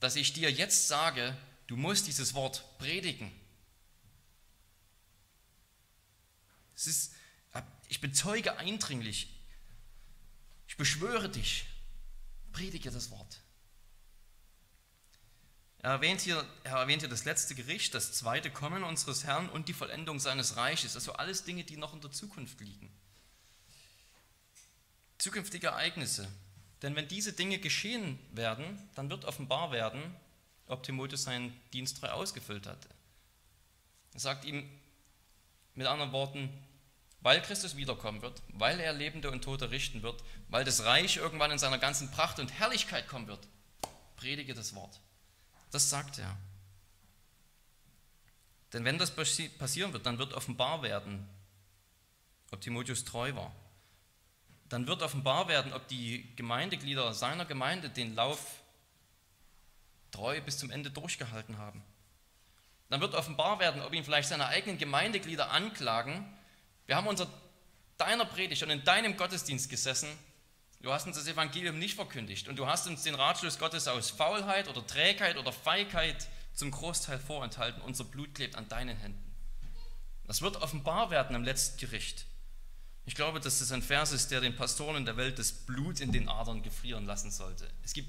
dass ich dir jetzt sage, du musst dieses Wort predigen. Es ist, ich bezeuge eindringlich, ich beschwöre dich, predige das Wort. Er erwähnt, hier, er erwähnt hier das letzte Gericht, das zweite Kommen unseres Herrn und die Vollendung seines Reiches. Also alles Dinge, die noch in der Zukunft liegen. Zukünftige Ereignisse. Denn wenn diese Dinge geschehen werden, dann wird offenbar werden, ob Timotheus seinen Dienst treu ausgefüllt hatte. Er sagt ihm mit anderen Worten, weil Christus wiederkommen wird, weil er Lebende und Tote richten wird, weil das Reich irgendwann in seiner ganzen Pracht und Herrlichkeit kommen wird, predige das Wort. Das sagt er. Denn wenn das passieren wird, dann wird offenbar werden, ob Timotheus treu war. Dann wird offenbar werden, ob die Gemeindeglieder seiner Gemeinde den Lauf treu bis zum Ende durchgehalten haben. Dann wird offenbar werden, ob ihn vielleicht seine eigenen Gemeindeglieder anklagen. Wir haben unter deiner Predigt und in deinem Gottesdienst gesessen Du hast uns das Evangelium nicht verkündigt und du hast uns den Ratschluss Gottes aus Faulheit oder Trägheit oder Feigheit zum Großteil vorenthalten. Unser Blut klebt an deinen Händen. Das wird offenbar werden am letzten Gericht. Ich glaube, dass das ein Vers ist, der den Pastoren in der Welt das Blut in den Adern gefrieren lassen sollte. Es gibt,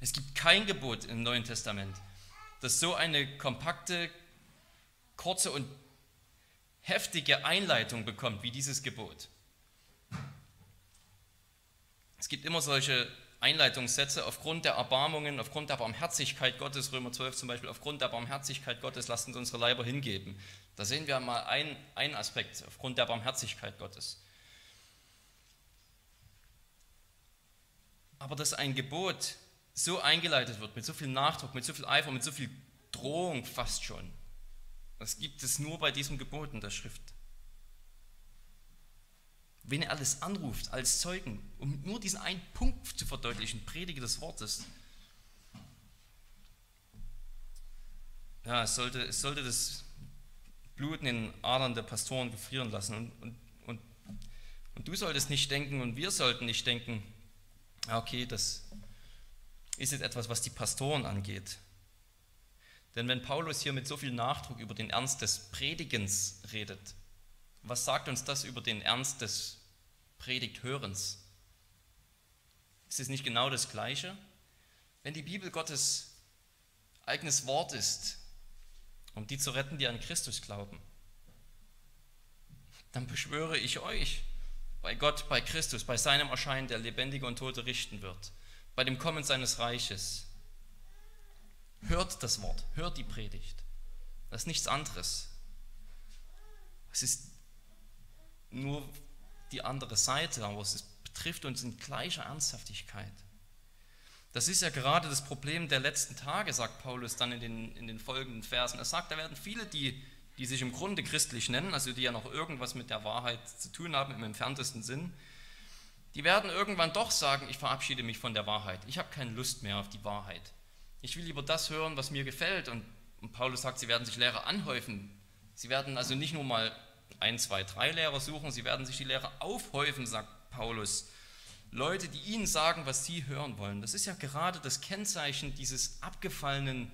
es gibt kein Gebot im Neuen Testament, das so eine kompakte, kurze und heftige Einleitung bekommt wie dieses Gebot. Es gibt immer solche Einleitungssätze aufgrund der Erbarmungen, aufgrund der Barmherzigkeit Gottes, Römer 12 zum Beispiel, aufgrund der Barmherzigkeit Gottes lasst uns unsere Leiber hingeben. Da sehen wir mal einen Aspekt, aufgrund der Barmherzigkeit Gottes. Aber dass ein Gebot so eingeleitet wird, mit so viel Nachdruck, mit so viel Eifer, mit so viel Drohung fast schon, das gibt es nur bei diesem Gebot in der Schrift wen er alles anruft als Zeugen, um nur diesen einen Punkt zu verdeutlichen, Predige des Wortes. Ja, es sollte, es sollte das Blut in den Adern der Pastoren gefrieren lassen. Und, und, und, und du solltest nicht denken und wir sollten nicht denken, okay, das ist jetzt etwas, was die Pastoren angeht. Denn wenn Paulus hier mit so viel Nachdruck über den Ernst des Predigens redet, was sagt uns das über den Ernst des Predigthörens? Ist es nicht genau das Gleiche? Wenn die Bibel Gottes eigenes Wort ist, um die zu retten, die an Christus glauben, dann beschwöre ich euch bei Gott, bei Christus, bei seinem Erscheinen, der Lebendige und Tote richten wird, bei dem Kommen seines Reiches. Hört das Wort, hört die Predigt. Das ist nichts anderes. Es ist nur die andere Seite, aber es betrifft uns in gleicher Ernsthaftigkeit. Das ist ja gerade das Problem der letzten Tage, sagt Paulus dann in den, in den folgenden Versen. Er sagt, da werden viele, die, die sich im Grunde christlich nennen, also die ja noch irgendwas mit der Wahrheit zu tun haben im entferntesten Sinn, die werden irgendwann doch sagen, ich verabschiede mich von der Wahrheit. Ich habe keine Lust mehr auf die Wahrheit. Ich will lieber das hören, was mir gefällt. Und, und Paulus sagt, sie werden sich Lehrer anhäufen. Sie werden also nicht nur mal ein, zwei, drei Lehrer suchen, sie werden sich die Lehrer aufhäufen, sagt Paulus. Leute, die ihnen sagen, was sie hören wollen. Das ist ja gerade das Kennzeichen dieses abgefallenen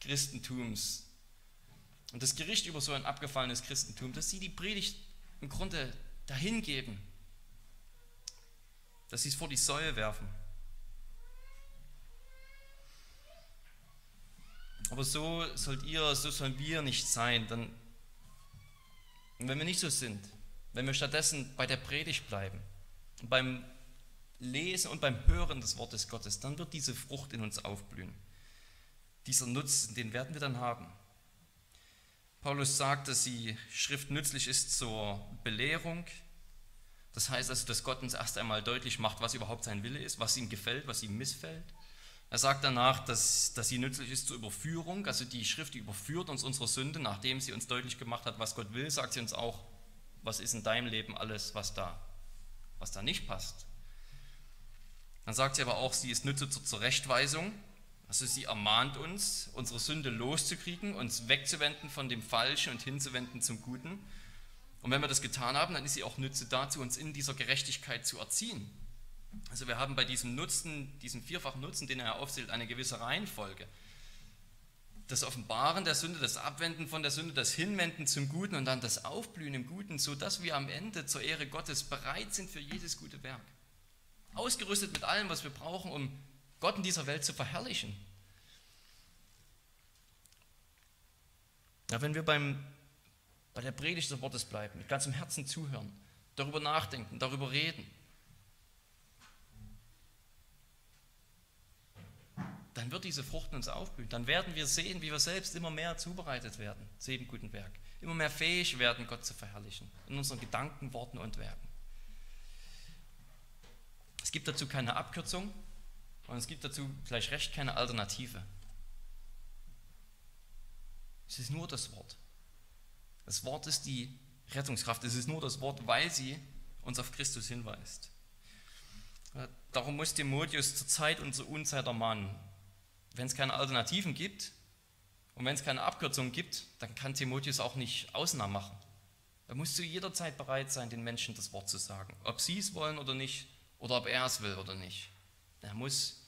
Christentums. Und das Gericht über so ein abgefallenes Christentum, dass sie die Predigt im Grunde dahingeben, dass sie es vor die Säue werfen. Aber so sollt ihr, so sollen wir nicht sein. Dann und wenn wir nicht so sind, wenn wir stattdessen bei der Predigt bleiben, beim Lesen und beim Hören des Wortes Gottes, dann wird diese Frucht in uns aufblühen. Dieser Nutzen, den werden wir dann haben. Paulus sagt, dass die Schrift nützlich ist zur Belehrung. Das heißt also, dass Gott uns erst einmal deutlich macht, was überhaupt sein Wille ist, was ihm gefällt, was ihm missfällt. Er sagt danach, dass, dass sie nützlich ist zur Überführung, also die Schrift die überführt uns unsere Sünde, nachdem sie uns deutlich gemacht hat, was Gott will, sagt sie uns auch, was ist in deinem Leben alles, was da, was da nicht passt. Dann sagt sie aber auch, sie ist nützlich zur Zurechtweisung, also sie ermahnt uns, unsere Sünde loszukriegen, uns wegzuwenden von dem Falschen und hinzuwenden zum Guten. Und wenn wir das getan haben, dann ist sie auch nützlich dazu, uns in dieser Gerechtigkeit zu erziehen. Also wir haben bei diesem Nutzen, diesem vierfachen Nutzen, den er aufzählt, eine gewisse Reihenfolge. Das Offenbaren der Sünde, das Abwenden von der Sünde, das Hinwenden zum Guten und dann das Aufblühen im Guten, sodass wir am Ende zur Ehre Gottes bereit sind für jedes gute Werk. Ausgerüstet mit allem, was wir brauchen, um Gott in dieser Welt zu verherrlichen. Ja, wenn wir beim, bei der Predigt des Wortes bleiben, mit ganzem Herzen zuhören, darüber nachdenken, darüber reden, dann wird diese Frucht in uns aufblühen. Dann werden wir sehen, wie wir selbst immer mehr zubereitet werden zu jedem guten Werk. Immer mehr fähig werden, Gott zu verherrlichen. In unseren Gedanken, Worten und Werken. Es gibt dazu keine Abkürzung und es gibt dazu vielleicht recht keine Alternative. Es ist nur das Wort. Das Wort ist die Rettungskraft. Es ist nur das Wort, weil sie uns auf Christus hinweist. Darum muss Timotheus zur Zeit und zur Unzeit ermahnen wenn es keine Alternativen gibt und wenn es keine Abkürzungen gibt, dann kann Timotheus auch nicht Ausnahmen machen. Er muss zu jeder Zeit bereit sein, den Menschen das Wort zu sagen. Ob sie es wollen oder nicht, oder ob er es will oder nicht. Er muss,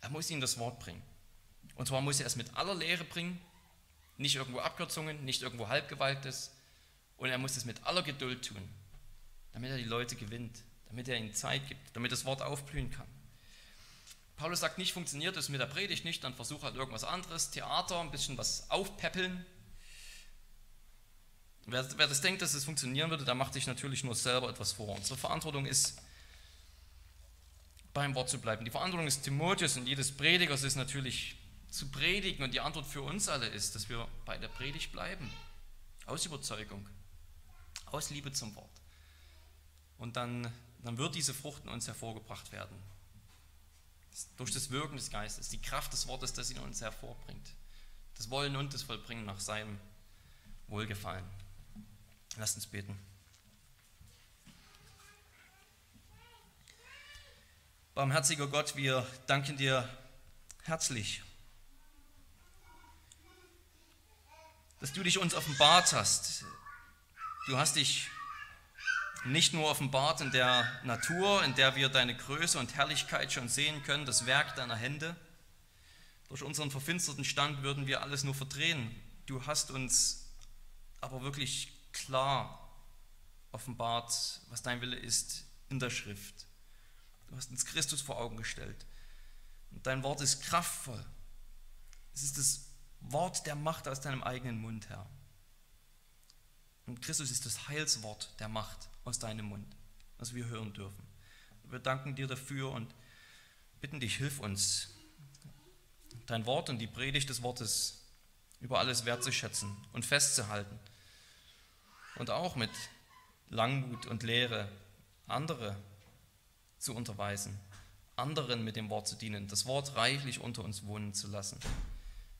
er muss ihnen das Wort bringen. Und zwar muss er es mit aller Lehre bringen, nicht irgendwo Abkürzungen, nicht irgendwo Halbgewaltes. Und er muss es mit aller Geduld tun, damit er die Leute gewinnt, damit er ihnen Zeit gibt, damit das Wort aufblühen kann. Paulus sagt nicht, funktioniert es mit der Predigt nicht, dann versuche halt irgendwas anderes, Theater, ein bisschen was aufpäppeln. Wer, wer das denkt, dass es funktionieren würde, der macht sich natürlich nur selber etwas vor. Unsere Verantwortung ist, beim Wort zu bleiben. Die Verantwortung des Timotheus und jedes Predigers ist natürlich zu predigen und die Antwort für uns alle ist, dass wir bei der Predigt bleiben. Aus Überzeugung, aus Liebe zum Wort. Und dann, dann wird diese Frucht in uns hervorgebracht werden durch das Wirken des Geistes, die Kraft des Wortes, das in uns hervorbringt. Das Wollen und das Vollbringen nach seinem Wohlgefallen. Lasst uns beten. Barmherziger Gott, wir danken dir herzlich, dass du dich uns offenbart hast. Du hast dich nicht nur offenbart in der Natur, in der wir deine Größe und Herrlichkeit schon sehen können, das Werk deiner Hände. Durch unseren verfinsterten Stand würden wir alles nur verdrehen. Du hast uns aber wirklich klar offenbart, was dein Wille ist in der Schrift. Du hast uns Christus vor Augen gestellt. Und dein Wort ist kraftvoll. Es ist das Wort der Macht aus deinem eigenen Mund, Herr. Und Christus ist das Heilswort der Macht aus deinem Mund, was wir hören dürfen. Wir danken dir dafür und bitten dich, hilf uns, dein Wort und die Predigt des Wortes über alles wertzuschätzen und festzuhalten. Und auch mit Langmut und Lehre andere zu unterweisen, anderen mit dem Wort zu dienen, das Wort reichlich unter uns wohnen zu lassen,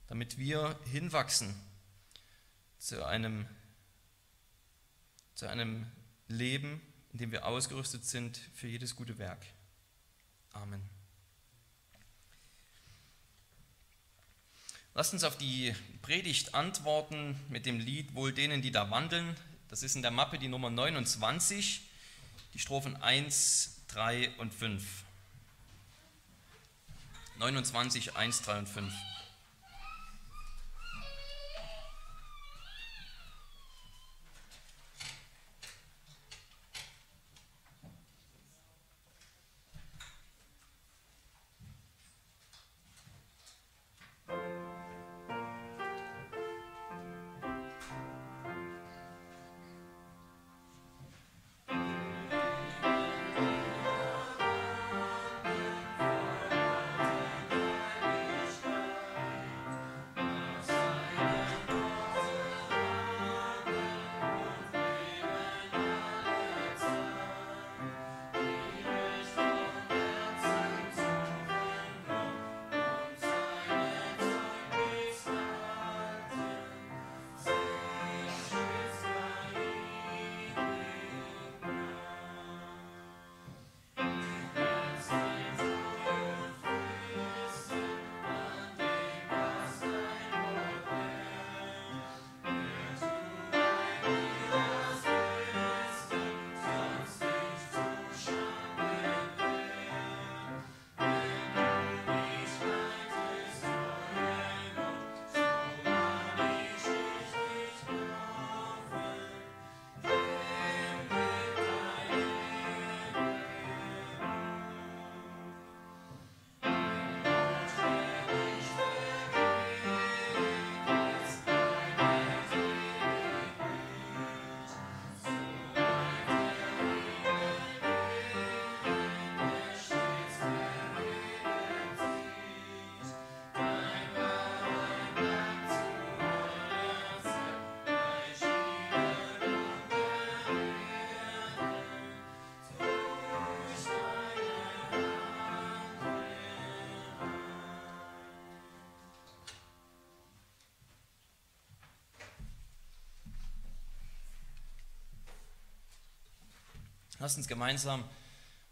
damit wir hinwachsen zu einem, zu einem Leben, in dem wir ausgerüstet sind für jedes gute Werk. Amen. Lasst uns auf die Predigt antworten mit dem Lied Wohl denen, die da wandeln. Das ist in der Mappe die Nummer 29, die Strophen 1, 3 und 5. 29, 1, 3 und 5. Lasst uns gemeinsam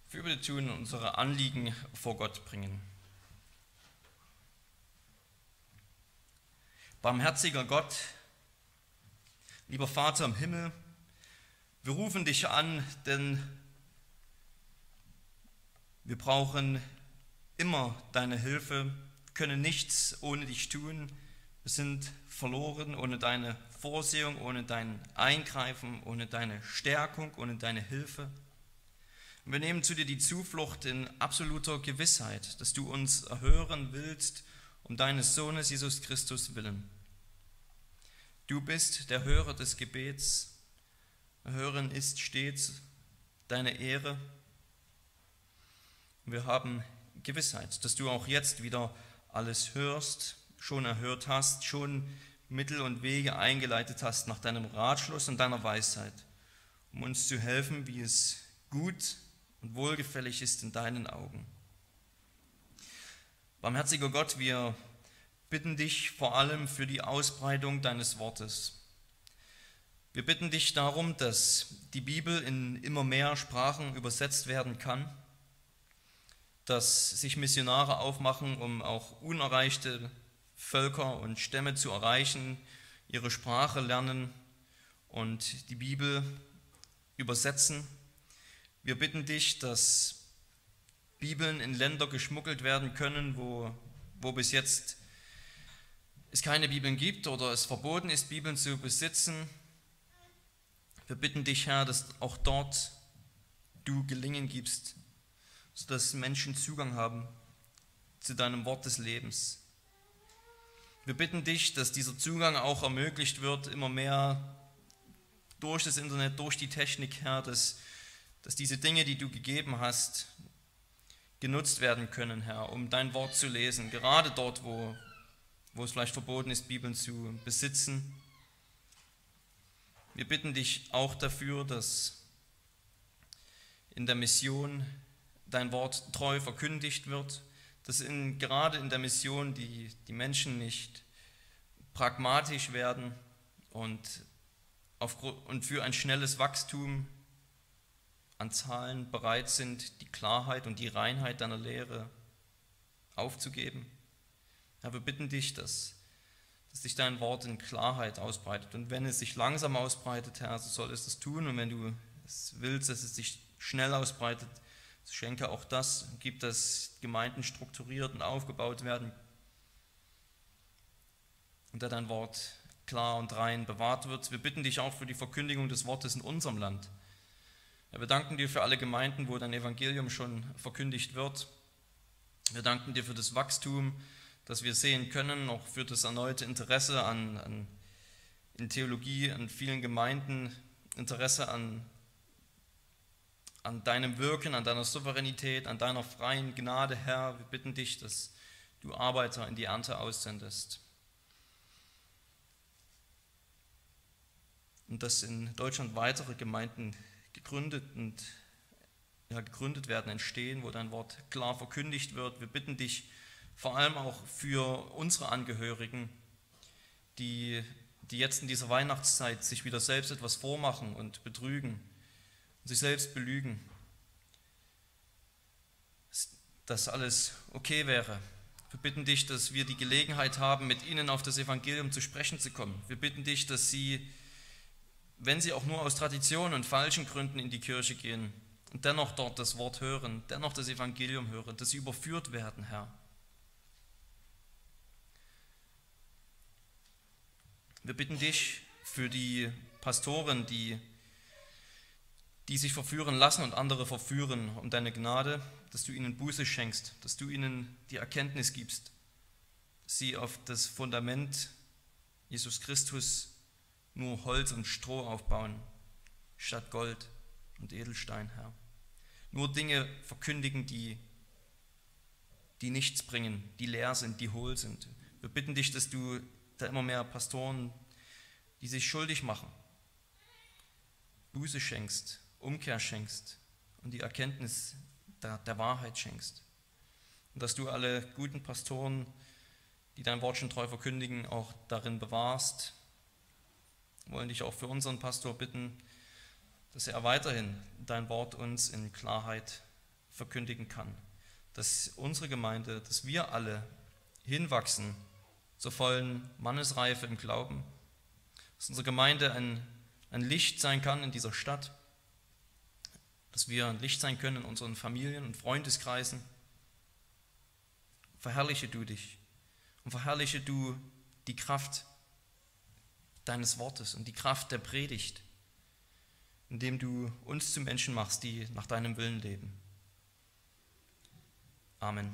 Fürbitte tun und unsere Anliegen vor Gott bringen. Barmherziger Gott, lieber Vater im Himmel, wir rufen dich an, denn wir brauchen immer deine Hilfe, können nichts ohne dich tun. Wir sind verloren ohne deine Vorsehung, ohne dein Eingreifen, ohne deine Stärkung, ohne deine Hilfe. Und wir nehmen zu dir die Zuflucht in absoluter Gewissheit, dass du uns erhören willst um deines Sohnes Jesus Christus willen. Du bist der Hörer des Gebets. Hören ist stets deine Ehre. Wir haben Gewissheit, dass du auch jetzt wieder alles hörst, schon erhört hast, schon Mittel und Wege eingeleitet hast nach deinem Ratschluss und deiner Weisheit, um uns zu helfen, wie es gut und wohlgefällig ist in deinen Augen. Barmherziger Gott, wir bitten dich vor allem für die Ausbreitung deines Wortes. Wir bitten dich darum, dass die Bibel in immer mehr Sprachen übersetzt werden kann, dass sich Missionare aufmachen, um auch unerreichte Völker und Stämme zu erreichen, ihre Sprache lernen und die Bibel übersetzen. Wir bitten dich, dass Bibeln in Länder geschmuggelt werden können, wo, wo bis jetzt es keine Bibeln gibt oder es verboten ist, Bibeln zu besitzen. Wir bitten dich, Herr, dass auch dort du Gelingen gibst, sodass Menschen Zugang haben zu deinem Wort des Lebens. Wir bitten dich, dass dieser Zugang auch ermöglicht wird, immer mehr durch das Internet, durch die Technik, Herr, dass, dass diese Dinge, die du gegeben hast, genutzt werden können, Herr, um dein Wort zu lesen, gerade dort, wo, wo es vielleicht verboten ist, Bibeln zu besitzen. Wir bitten dich auch dafür, dass in der Mission dein Wort treu verkündigt wird, dass in, gerade in der Mission die, die Menschen nicht pragmatisch werden und, auf, und für ein schnelles Wachstum an Zahlen bereit sind, die Klarheit und die Reinheit deiner Lehre aufzugeben. Herr, wir bitten dich, dass, dass sich dein Wort in Klarheit ausbreitet. Und wenn es sich langsam ausbreitet, Herr, so soll es das tun. Und wenn du es willst, dass es sich schnell ausbreitet, so schenke auch das, gib, dass Gemeinden strukturiert und aufgebaut werden. Und dass dein Wort klar und rein bewahrt wird. Wir bitten dich auch für die Verkündigung des Wortes in unserem Land. Wir danken dir für alle Gemeinden, wo dein Evangelium schon verkündigt wird. Wir danken dir für das Wachstum, das wir sehen können, auch für das erneute Interesse an, an in Theologie, an vielen Gemeinden, Interesse an, an deinem Wirken, an deiner Souveränität, an deiner freien Gnade, Herr. Wir bitten dich, dass du Arbeiter in die Ernte aussendest. Und dass in Deutschland weitere Gemeinden gegründet und ja, gegründet werden, entstehen, wo dein Wort klar verkündigt wird. Wir bitten dich vor allem auch für unsere Angehörigen, die, die jetzt in dieser Weihnachtszeit sich wieder selbst etwas vormachen und betrügen und sich selbst belügen, dass alles okay wäre. Wir bitten dich, dass wir die Gelegenheit haben, mit ihnen auf das Evangelium zu sprechen zu kommen. Wir bitten dich, dass sie wenn sie auch nur aus Tradition und falschen Gründen in die Kirche gehen und dennoch dort das Wort hören, dennoch das Evangelium hören, dass sie überführt werden, Herr. Wir bitten dich für die Pastoren, die, die sich verführen lassen und andere verführen, um deine Gnade, dass du ihnen Buße schenkst, dass du ihnen die Erkenntnis gibst, sie auf das Fundament Jesus Christus nur Holz und Stroh aufbauen, statt Gold und Edelstein, Herr. Nur Dinge verkündigen, die, die nichts bringen, die leer sind, die hohl sind. Wir bitten dich, dass du da immer mehr Pastoren, die sich schuldig machen, Buße schenkst, Umkehr schenkst und die Erkenntnis der, der Wahrheit schenkst. Und dass du alle guten Pastoren, die dein Wort schon treu verkündigen, auch darin bewahrst, wollen dich auch für unseren Pastor bitten, dass er weiterhin dein Wort uns in Klarheit verkündigen kann. Dass unsere Gemeinde, dass wir alle hinwachsen zur vollen Mannesreife im Glauben. Dass unsere Gemeinde ein, ein Licht sein kann in dieser Stadt. Dass wir ein Licht sein können in unseren Familien und Freundeskreisen. Verherrliche du dich und verherrliche du die Kraft deines Wortes und die Kraft der Predigt, indem du uns zu Menschen machst, die nach deinem Willen leben. Amen.